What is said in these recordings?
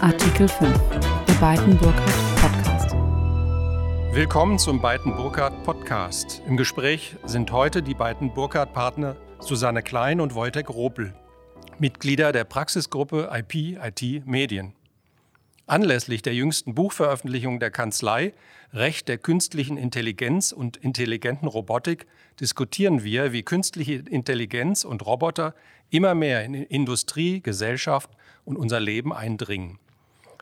Artikel 5, der Beiten-Burkhardt Podcast. Willkommen zum Beiten-Burkhardt Podcast. Im Gespräch sind heute die beiden Burkhardt-Partner Susanne Klein und Wojtek Ropel, Mitglieder der Praxisgruppe IP IT Medien. Anlässlich der jüngsten Buchveröffentlichung der Kanzlei Recht der künstlichen Intelligenz und intelligenten Robotik diskutieren wir, wie künstliche Intelligenz und Roboter immer mehr in Industrie, Gesellschaft und unser Leben eindringen.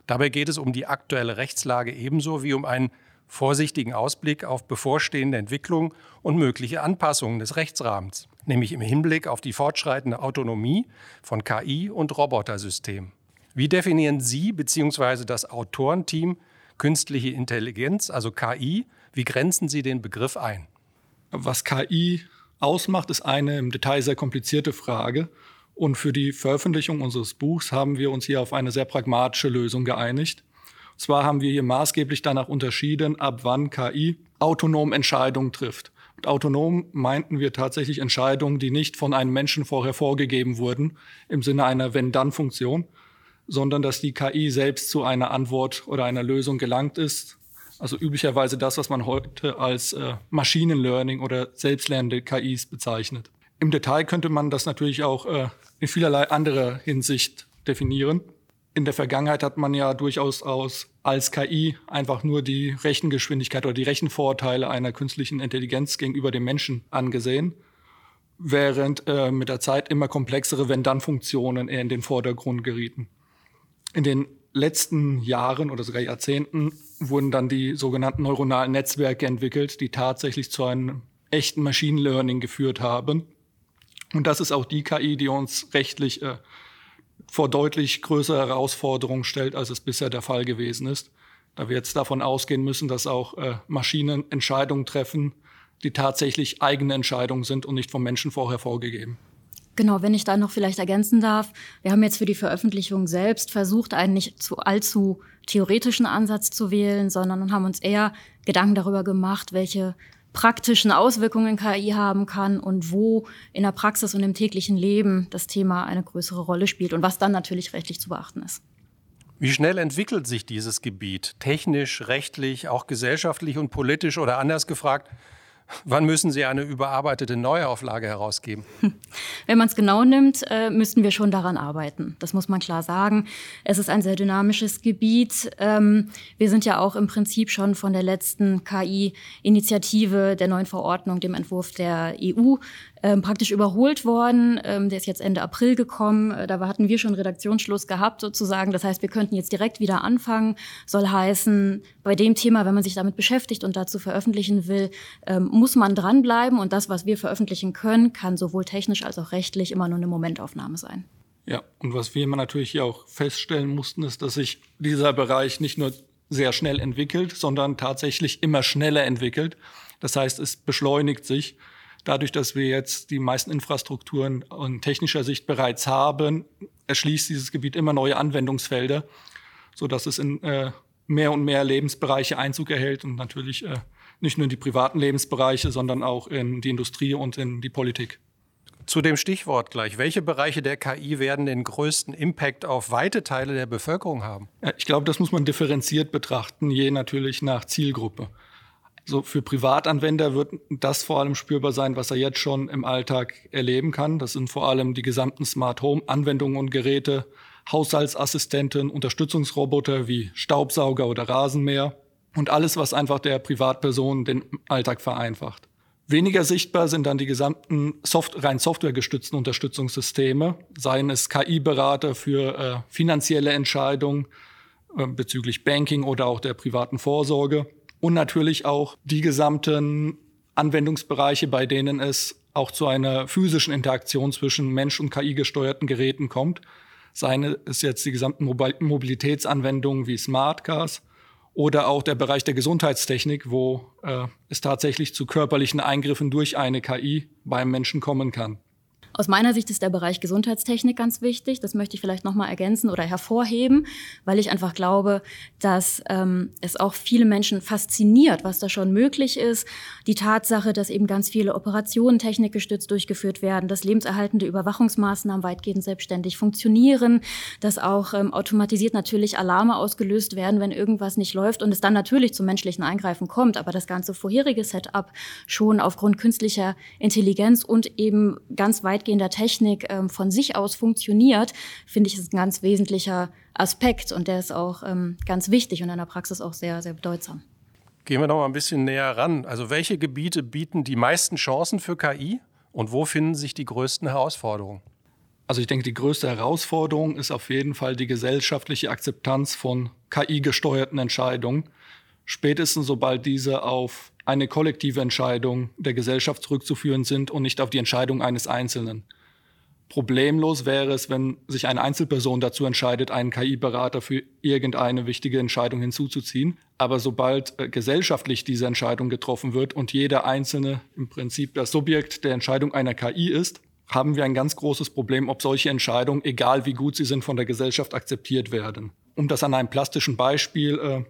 Dabei geht es um die aktuelle Rechtslage ebenso wie um einen vorsichtigen Ausblick auf bevorstehende Entwicklung und mögliche Anpassungen des Rechtsrahmens, nämlich im Hinblick auf die fortschreitende Autonomie von KI und Robotersystemen. Wie definieren Sie bzw. das Autorenteam künstliche Intelligenz, also KI? Wie grenzen Sie den Begriff ein? Was KI ausmacht, ist eine im Detail sehr komplizierte Frage. Und für die Veröffentlichung unseres Buchs haben wir uns hier auf eine sehr pragmatische Lösung geeinigt. Und zwar haben wir hier maßgeblich danach unterschieden, ab wann KI autonom Entscheidungen trifft. Mit autonom meinten wir tatsächlich Entscheidungen, die nicht von einem Menschen vorher vorgegeben wurden, im Sinne einer Wenn-Dann-Funktion, sondern dass die KI selbst zu einer Antwort oder einer Lösung gelangt ist. Also üblicherweise das, was man heute als äh, Machine Learning oder selbstlernende KIs bezeichnet. Im Detail könnte man das natürlich auch äh, in vielerlei anderer Hinsicht definieren. In der Vergangenheit hat man ja durchaus aus, als KI einfach nur die Rechengeschwindigkeit oder die Rechenvorteile einer künstlichen Intelligenz gegenüber dem Menschen angesehen, während äh, mit der Zeit immer komplexere Wenn-Dann-Funktionen eher in den Vordergrund gerieten. In den letzten Jahren oder sogar Jahrzehnten wurden dann die sogenannten neuronalen Netzwerke entwickelt, die tatsächlich zu einem echten Machine Learning geführt haben. Und das ist auch die KI, die uns rechtlich äh, vor deutlich größere Herausforderungen stellt, als es bisher der Fall gewesen ist. Da wir jetzt davon ausgehen müssen, dass auch äh, Maschinen Entscheidungen treffen, die tatsächlich eigene Entscheidungen sind und nicht vom Menschen vorher vorgegeben. Genau, wenn ich da noch vielleicht ergänzen darf. Wir haben jetzt für die Veröffentlichung selbst versucht, einen nicht zu allzu theoretischen Ansatz zu wählen, sondern haben uns eher Gedanken darüber gemacht, welche praktischen Auswirkungen KI haben kann und wo in der Praxis und im täglichen Leben das Thema eine größere Rolle spielt und was dann natürlich rechtlich zu beachten ist. Wie schnell entwickelt sich dieses Gebiet? Technisch, rechtlich, auch gesellschaftlich und politisch oder anders gefragt, Wann müssen Sie eine überarbeitete Neuauflage herausgeben? Wenn man es genau nimmt, äh, müssten wir schon daran arbeiten. Das muss man klar sagen. Es ist ein sehr dynamisches Gebiet. Ähm, wir sind ja auch im Prinzip schon von der letzten KI-Initiative der neuen Verordnung, dem Entwurf der EU, ähm, praktisch überholt worden. Ähm, der ist jetzt Ende April gekommen. Äh, da hatten wir schon Redaktionsschluss gehabt sozusagen. Das heißt, wir könnten jetzt direkt wieder anfangen. Soll heißen, bei dem Thema, wenn man sich damit beschäftigt und dazu veröffentlichen will, ähm, muss man dranbleiben. Und das, was wir veröffentlichen können, kann sowohl technisch als auch rechtlich immer nur eine Momentaufnahme sein. Ja, und was wir immer natürlich hier auch feststellen mussten, ist, dass sich dieser Bereich nicht nur sehr schnell entwickelt, sondern tatsächlich immer schneller entwickelt. Das heißt, es beschleunigt sich. Dadurch, dass wir jetzt die meisten Infrastrukturen in technischer Sicht bereits haben, erschließt dieses Gebiet immer neue Anwendungsfelder, so dass es in äh, mehr und mehr Lebensbereiche Einzug erhält und natürlich äh, nicht nur in die privaten Lebensbereiche, sondern auch in die Industrie und in die Politik. Zu dem Stichwort gleich. Welche Bereiche der KI werden den größten Impact auf weite Teile der Bevölkerung haben? Ich glaube, das muss man differenziert betrachten, je natürlich nach Zielgruppe. So für Privatanwender wird das vor allem spürbar sein, was er jetzt schon im Alltag erleben kann. Das sind vor allem die gesamten Smart Home Anwendungen und Geräte, Haushaltsassistenten, Unterstützungsroboter wie Staubsauger oder Rasenmäher und alles, was einfach der Privatperson den Alltag vereinfacht. Weniger sichtbar sind dann die gesamten Soft rein softwaregestützten Unterstützungssysteme, seien es KI-Berater für äh, finanzielle Entscheidungen äh, bezüglich Banking oder auch der privaten Vorsorge und natürlich auch die gesamten Anwendungsbereiche, bei denen es auch zu einer physischen Interaktion zwischen Mensch- und KI-gesteuerten Geräten kommt. Seien es jetzt die gesamten Mobilitätsanwendungen wie Smart Cars oder auch der Bereich der Gesundheitstechnik, wo äh, es tatsächlich zu körperlichen Eingriffen durch eine KI beim Menschen kommen kann. Aus meiner Sicht ist der Bereich Gesundheitstechnik ganz wichtig. Das möchte ich vielleicht nochmal ergänzen oder hervorheben, weil ich einfach glaube, dass ähm, es auch viele Menschen fasziniert, was da schon möglich ist. Die Tatsache, dass eben ganz viele Operationen technikgestützt durchgeführt werden, dass lebenserhaltende Überwachungsmaßnahmen weitgehend selbstständig funktionieren, dass auch ähm, automatisiert natürlich Alarme ausgelöst werden, wenn irgendwas nicht läuft und es dann natürlich zum menschlichen Eingreifen kommt, aber das ganze vorherige Setup schon aufgrund künstlicher Intelligenz und eben ganz weitgehender Technik ähm, von sich aus funktioniert, finde ich, ist ein ganz wesentlicher Aspekt und der ist auch ähm, ganz wichtig und in der Praxis auch sehr, sehr bedeutsam. Gehen wir noch mal ein bisschen näher ran. Also welche Gebiete bieten die meisten Chancen für KI und wo finden sich die größten Herausforderungen? Also ich denke, die größte Herausforderung ist auf jeden Fall die gesellschaftliche Akzeptanz von KI-gesteuerten Entscheidungen. Spätestens sobald diese auf eine kollektive Entscheidung der Gesellschaft zurückzuführen sind und nicht auf die Entscheidung eines Einzelnen. Problemlos wäre es, wenn sich eine Einzelperson dazu entscheidet, einen KI-Berater für irgendeine wichtige Entscheidung hinzuzuziehen. Aber sobald äh, gesellschaftlich diese Entscheidung getroffen wird und jeder Einzelne im Prinzip das Subjekt der Entscheidung einer KI ist, haben wir ein ganz großes Problem, ob solche Entscheidungen, egal wie gut sie sind, von der Gesellschaft akzeptiert werden. Um das an einem plastischen Beispiel äh,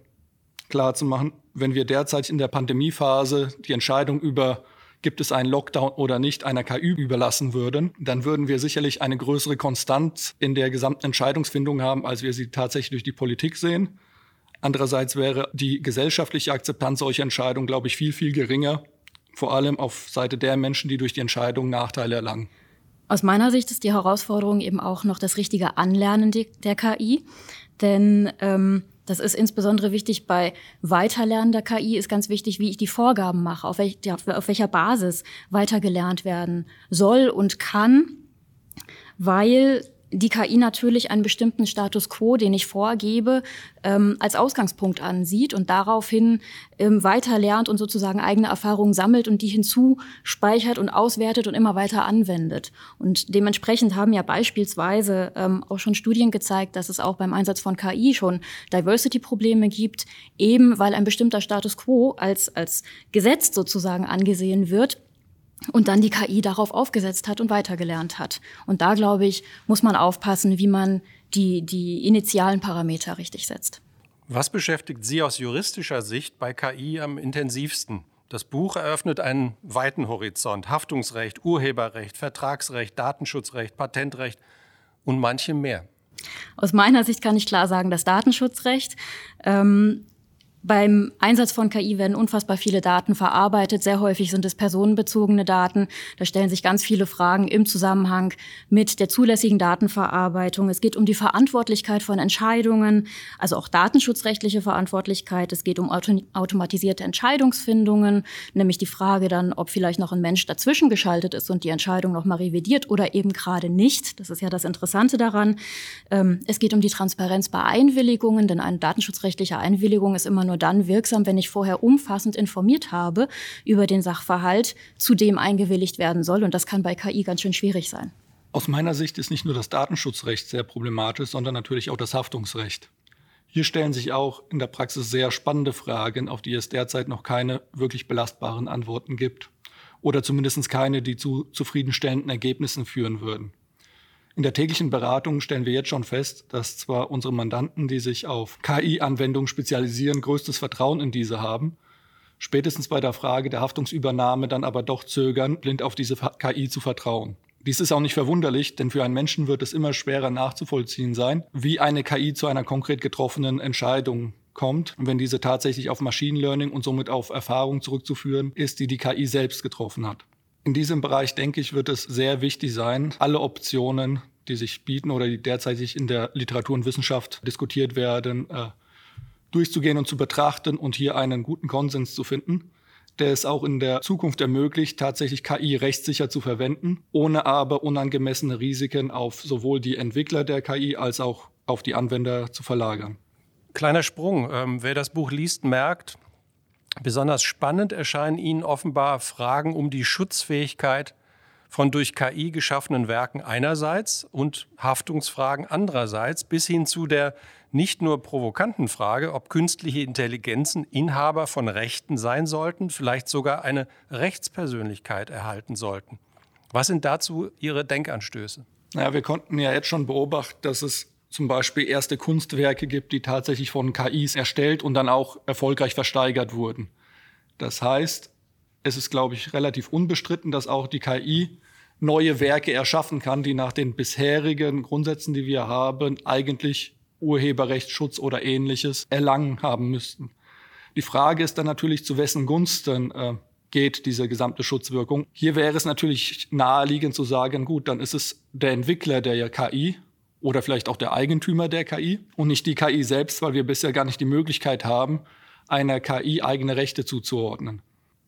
klar zu machen, wenn wir derzeit in der Pandemiephase die Entscheidung über gibt es einen Lockdown oder nicht, einer KI überlassen würden, dann würden wir sicherlich eine größere Konstanz in der gesamten Entscheidungsfindung haben, als wir sie tatsächlich durch die Politik sehen. Andererseits wäre die gesellschaftliche Akzeptanz solcher Entscheidungen, glaube ich, viel, viel geringer, vor allem auf Seite der Menschen, die durch die Entscheidung Nachteile erlangen. Aus meiner Sicht ist die Herausforderung eben auch noch das richtige Anlernen der KI. Denn ähm, das ist insbesondere wichtig bei Weiterlernen der KI, ist ganz wichtig, wie ich die Vorgaben mache, auf, welch, auf welcher Basis weitergelernt werden soll und kann, weil die KI natürlich einen bestimmten Status quo, den ich vorgebe, ähm, als Ausgangspunkt ansieht und daraufhin ähm, weiter lernt und sozusagen eigene Erfahrungen sammelt und die hinzuspeichert und auswertet und immer weiter anwendet. Und dementsprechend haben ja beispielsweise ähm, auch schon Studien gezeigt, dass es auch beim Einsatz von KI schon Diversity-Probleme gibt, eben weil ein bestimmter Status quo als, als Gesetz sozusagen angesehen wird und dann die KI darauf aufgesetzt hat und weitergelernt hat. Und da, glaube ich, muss man aufpassen, wie man die, die initialen Parameter richtig setzt. Was beschäftigt Sie aus juristischer Sicht bei KI am intensivsten? Das Buch eröffnet einen weiten Horizont. Haftungsrecht, Urheberrecht, Vertragsrecht, Datenschutzrecht, Patentrecht und manche mehr. Aus meiner Sicht kann ich klar sagen, das Datenschutzrecht. Ähm, beim Einsatz von KI werden unfassbar viele Daten verarbeitet. Sehr häufig sind es personenbezogene Daten. Da stellen sich ganz viele Fragen im Zusammenhang mit der zulässigen Datenverarbeitung. Es geht um die Verantwortlichkeit von Entscheidungen, also auch datenschutzrechtliche Verantwortlichkeit. Es geht um auto automatisierte Entscheidungsfindungen, nämlich die Frage dann, ob vielleicht noch ein Mensch dazwischen geschaltet ist und die Entscheidung noch mal revidiert oder eben gerade nicht. Das ist ja das Interessante daran. Ähm, es geht um die Transparenz bei Einwilligungen, denn eine datenschutzrechtliche Einwilligung ist immer nur dann wirksam, wenn ich vorher umfassend informiert habe über den Sachverhalt, zu dem eingewilligt werden soll. Und das kann bei KI ganz schön schwierig sein. Aus meiner Sicht ist nicht nur das Datenschutzrecht sehr problematisch, sondern natürlich auch das Haftungsrecht. Hier stellen sich auch in der Praxis sehr spannende Fragen, auf die es derzeit noch keine wirklich belastbaren Antworten gibt. Oder zumindest keine, die zu zufriedenstellenden Ergebnissen führen würden. In der täglichen Beratung stellen wir jetzt schon fest, dass zwar unsere Mandanten, die sich auf KI-Anwendungen spezialisieren, größtes Vertrauen in diese haben, spätestens bei der Frage der Haftungsübernahme dann aber doch zögern, blind auf diese KI zu vertrauen. Dies ist auch nicht verwunderlich, denn für einen Menschen wird es immer schwerer nachzuvollziehen sein, wie eine KI zu einer konkret getroffenen Entscheidung kommt, wenn diese tatsächlich auf Machine Learning und somit auf Erfahrung zurückzuführen ist, die die KI selbst getroffen hat. In diesem Bereich, denke ich, wird es sehr wichtig sein, alle Optionen, die sich bieten oder die derzeit in der Literatur und Wissenschaft diskutiert werden, äh, durchzugehen und zu betrachten und hier einen guten Konsens zu finden, der es auch in der Zukunft ermöglicht, tatsächlich KI rechtssicher zu verwenden, ohne aber unangemessene Risiken auf sowohl die Entwickler der KI als auch auf die Anwender zu verlagern. Kleiner Sprung. Ähm, wer das Buch liest, merkt, Besonders spannend erscheinen Ihnen offenbar Fragen um die Schutzfähigkeit von durch KI geschaffenen Werken einerseits und Haftungsfragen andererseits bis hin zu der nicht nur provokanten Frage, ob künstliche Intelligenzen Inhaber von Rechten sein sollten, vielleicht sogar eine Rechtspersönlichkeit erhalten sollten. Was sind dazu Ihre Denkanstöße? Naja, wir konnten ja jetzt schon beobachten, dass es zum Beispiel erste Kunstwerke gibt, die tatsächlich von KIs erstellt und dann auch erfolgreich versteigert wurden. Das heißt, es ist, glaube ich, relativ unbestritten, dass auch die KI neue Werke erschaffen kann, die nach den bisherigen Grundsätzen, die wir haben, eigentlich Urheberrechtsschutz oder ähnliches erlangen haben müssten. Die Frage ist dann natürlich, zu wessen Gunsten äh, geht diese gesamte Schutzwirkung. Hier wäre es natürlich naheliegend zu sagen, gut, dann ist es der Entwickler der KI oder vielleicht auch der Eigentümer der KI und nicht die KI selbst, weil wir bisher gar nicht die Möglichkeit haben, einer KI eigene Rechte zuzuordnen.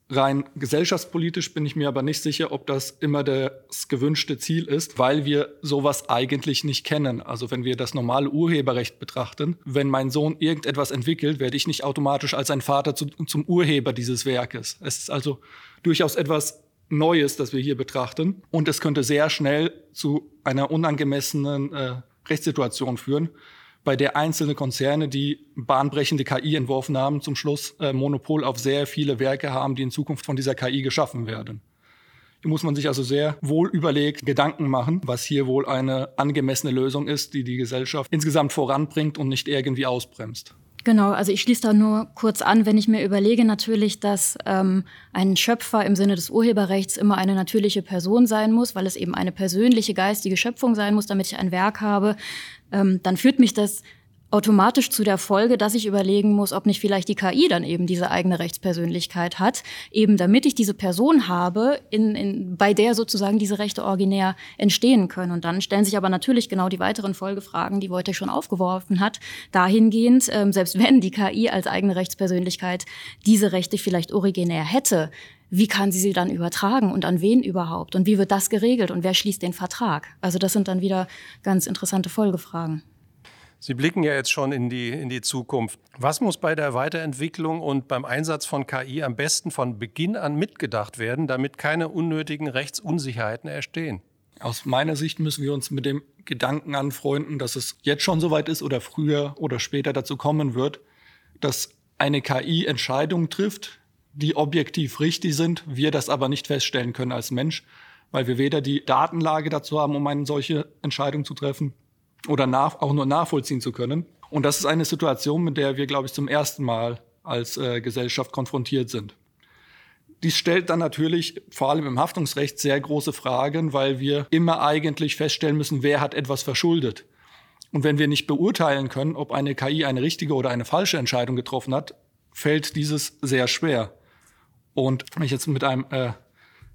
Rein gesellschaftspolitisch bin ich mir aber nicht sicher, ob das immer das gewünschte Ziel ist, weil wir sowas eigentlich nicht kennen. Also wenn wir das normale Urheberrecht betrachten, wenn mein Sohn irgendetwas entwickelt, werde ich nicht automatisch als ein Vater zu, zum Urheber dieses Werkes. Es ist also durchaus etwas Neues, das wir hier betrachten. Und es könnte sehr schnell zu einer unangemessenen äh, Rechtssituation führen, bei der einzelne Konzerne, die bahnbrechende KI entworfen haben, zum Schluss äh, Monopol auf sehr viele Werke haben, die in Zukunft von dieser KI geschaffen werden. Hier muss man sich also sehr wohl überlegt Gedanken machen, was hier wohl eine angemessene Lösung ist, die die Gesellschaft insgesamt voranbringt und nicht irgendwie ausbremst. Genau, also ich schließe da nur kurz an, wenn ich mir überlege natürlich, dass ähm, ein Schöpfer im Sinne des Urheberrechts immer eine natürliche Person sein muss, weil es eben eine persönliche geistige Schöpfung sein muss, damit ich ein Werk habe, ähm, dann führt mich das automatisch zu der Folge, dass ich überlegen muss, ob nicht vielleicht die KI dann eben diese eigene Rechtspersönlichkeit hat, eben damit ich diese Person habe, in, in, bei der sozusagen diese Rechte originär entstehen können. Und dann stellen sich aber natürlich genau die weiteren Folgefragen, die Wojtek schon aufgeworfen hat, dahingehend, ähm, selbst wenn die KI als eigene Rechtspersönlichkeit diese Rechte vielleicht originär hätte, wie kann sie sie dann übertragen und an wen überhaupt? Und wie wird das geregelt und wer schließt den Vertrag? Also das sind dann wieder ganz interessante Folgefragen. Sie blicken ja jetzt schon in die, in die Zukunft. Was muss bei der Weiterentwicklung und beim Einsatz von KI am besten von Beginn an mitgedacht werden, damit keine unnötigen Rechtsunsicherheiten entstehen? Aus meiner Sicht müssen wir uns mit dem Gedanken anfreunden, dass es jetzt schon soweit ist oder früher oder später dazu kommen wird, dass eine KI Entscheidungen trifft, die objektiv richtig sind, wir das aber nicht feststellen können als Mensch, weil wir weder die Datenlage dazu haben, um eine solche Entscheidung zu treffen, oder nach, auch nur nachvollziehen zu können. Und das ist eine Situation, mit der wir, glaube ich, zum ersten Mal als äh, Gesellschaft konfrontiert sind. Dies stellt dann natürlich vor allem im Haftungsrecht sehr große Fragen, weil wir immer eigentlich feststellen müssen, wer hat etwas verschuldet. Und wenn wir nicht beurteilen können, ob eine KI eine richtige oder eine falsche Entscheidung getroffen hat, fällt dieses sehr schwer. Und wenn ich jetzt mit einem äh,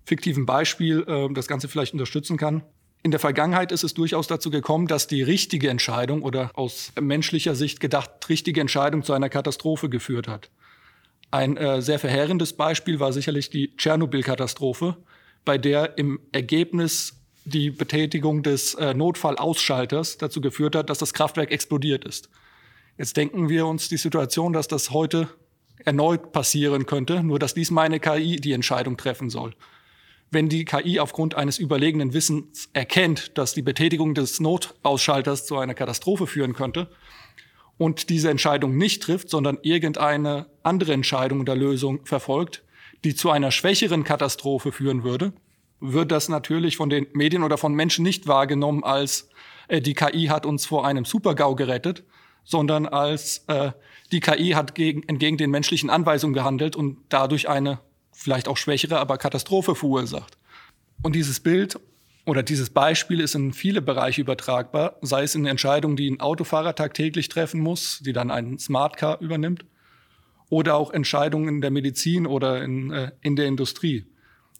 fiktiven Beispiel äh, das Ganze vielleicht unterstützen kann, in der Vergangenheit ist es durchaus dazu gekommen, dass die richtige Entscheidung oder aus menschlicher Sicht gedacht richtige Entscheidung zu einer Katastrophe geführt hat. Ein äh, sehr verheerendes Beispiel war sicherlich die Tschernobyl-Katastrophe, bei der im Ergebnis die Betätigung des äh, Notfallausschalters dazu geführt hat, dass das Kraftwerk explodiert ist. Jetzt denken wir uns die Situation, dass das heute erneut passieren könnte, nur dass diesmal eine KI die Entscheidung treffen soll wenn die KI aufgrund eines überlegenen Wissens erkennt, dass die Betätigung des Notausschalters zu einer Katastrophe führen könnte und diese Entscheidung nicht trifft, sondern irgendeine andere Entscheidung oder Lösung verfolgt, die zu einer schwächeren Katastrophe führen würde, wird das natürlich von den Medien oder von Menschen nicht wahrgenommen als äh, die KI hat uns vor einem Supergau gerettet, sondern als äh, die KI hat gegen, entgegen den menschlichen Anweisungen gehandelt und dadurch eine vielleicht auch schwächere, aber Katastrophe verursacht. Und dieses Bild oder dieses Beispiel ist in viele Bereiche übertragbar, sei es in Entscheidungen, die ein Autofahrer tagtäglich treffen muss, die dann ein Smart Car übernimmt, oder auch Entscheidungen in der Medizin oder in, äh, in der Industrie.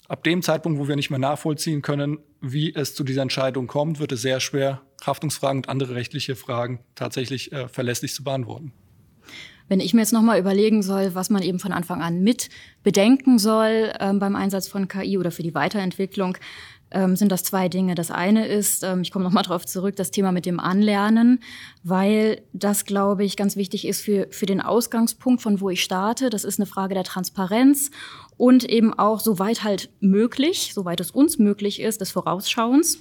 Ab dem Zeitpunkt, wo wir nicht mehr nachvollziehen können, wie es zu dieser Entscheidung kommt, wird es sehr schwer, Haftungsfragen und andere rechtliche Fragen tatsächlich äh, verlässlich zu beantworten. Wenn ich mir jetzt nochmal überlegen soll, was man eben von Anfang an mit bedenken soll ähm, beim Einsatz von KI oder für die Weiterentwicklung, ähm, sind das zwei Dinge. Das eine ist, ähm, ich komme nochmal darauf zurück, das Thema mit dem Anlernen, weil das, glaube ich, ganz wichtig ist für, für den Ausgangspunkt, von wo ich starte. Das ist eine Frage der Transparenz und eben auch, soweit halt möglich, soweit es uns möglich ist, des Vorausschauens.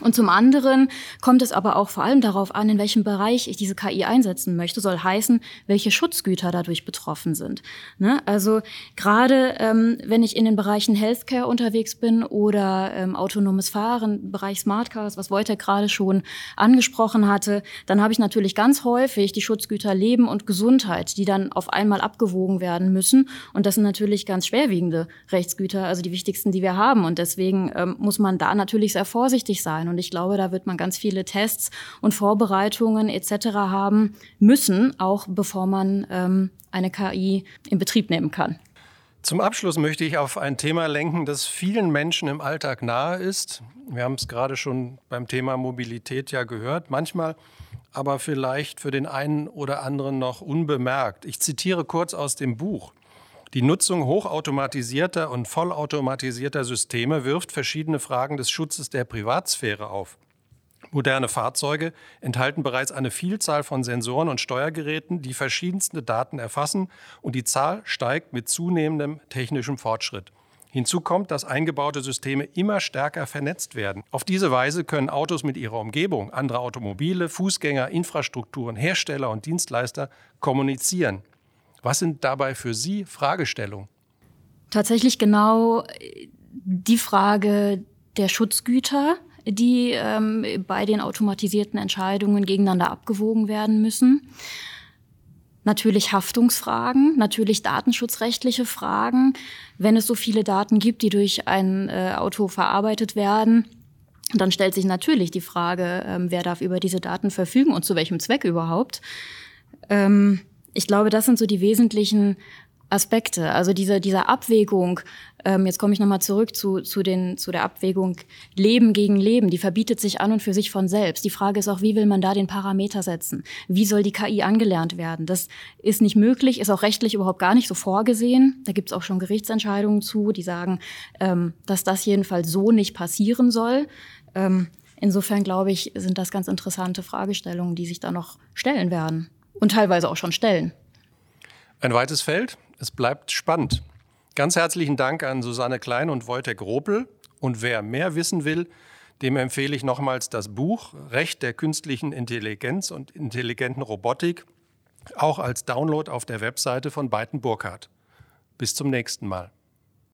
Und zum anderen kommt es aber auch vor allem darauf an, in welchem Bereich ich diese KI einsetzen möchte, soll heißen, welche Schutzgüter dadurch betroffen sind. Ne? Also gerade ähm, wenn ich in den Bereichen Healthcare unterwegs bin oder ähm, autonomes Fahren, Bereich Smart Cars, was Wojtek gerade schon angesprochen hatte, dann habe ich natürlich ganz häufig die Schutzgüter Leben und Gesundheit, die dann auf einmal abgewogen werden müssen. Und das sind natürlich ganz schwerwiegende Rechtsgüter, also die wichtigsten, die wir haben. Und deswegen ähm, muss man da natürlich sehr vorsichtig sein sein. Und ich glaube, da wird man ganz viele Tests und Vorbereitungen etc. haben müssen, auch bevor man ähm, eine KI in Betrieb nehmen kann. Zum Abschluss möchte ich auf ein Thema lenken, das vielen Menschen im Alltag nahe ist. Wir haben es gerade schon beim Thema Mobilität ja gehört. Manchmal aber vielleicht für den einen oder anderen noch unbemerkt. Ich zitiere kurz aus dem Buch. Die Nutzung hochautomatisierter und vollautomatisierter Systeme wirft verschiedene Fragen des Schutzes der Privatsphäre auf. Moderne Fahrzeuge enthalten bereits eine Vielzahl von Sensoren und Steuergeräten, die verschiedenste Daten erfassen und die Zahl steigt mit zunehmendem technischem Fortschritt. Hinzu kommt, dass eingebaute Systeme immer stärker vernetzt werden. Auf diese Weise können Autos mit ihrer Umgebung, andere Automobile, Fußgänger, Infrastrukturen, Hersteller und Dienstleister kommunizieren. Was sind dabei für Sie Fragestellungen? Tatsächlich genau äh, die Frage der Schutzgüter, die ähm, bei den automatisierten Entscheidungen gegeneinander abgewogen werden müssen. Natürlich Haftungsfragen, natürlich datenschutzrechtliche Fragen. Wenn es so viele Daten gibt, die durch ein äh, Auto verarbeitet werden, dann stellt sich natürlich die Frage, ähm, wer darf über diese Daten verfügen und zu welchem Zweck überhaupt. Ähm, ich glaube, das sind so die wesentlichen Aspekte. Also diese, diese Abwägung, ähm, jetzt komme ich nochmal zurück zu, zu, den, zu der Abwägung Leben gegen Leben, die verbietet sich an und für sich von selbst. Die Frage ist auch, wie will man da den Parameter setzen? Wie soll die KI angelernt werden? Das ist nicht möglich, ist auch rechtlich überhaupt gar nicht so vorgesehen. Da gibt es auch schon Gerichtsentscheidungen zu, die sagen, ähm, dass das jedenfalls so nicht passieren soll. Ähm, insofern glaube ich, sind das ganz interessante Fragestellungen, die sich da noch stellen werden und teilweise auch schon stellen. Ein weites Feld. Es bleibt spannend. Ganz herzlichen Dank an Susanne Klein und Wojtek Ropel. Und wer mehr wissen will, dem empfehle ich nochmals das Buch Recht der künstlichen Intelligenz und intelligenten Robotik, auch als Download auf der Webseite von Beiten Burkhardt. Bis zum nächsten Mal.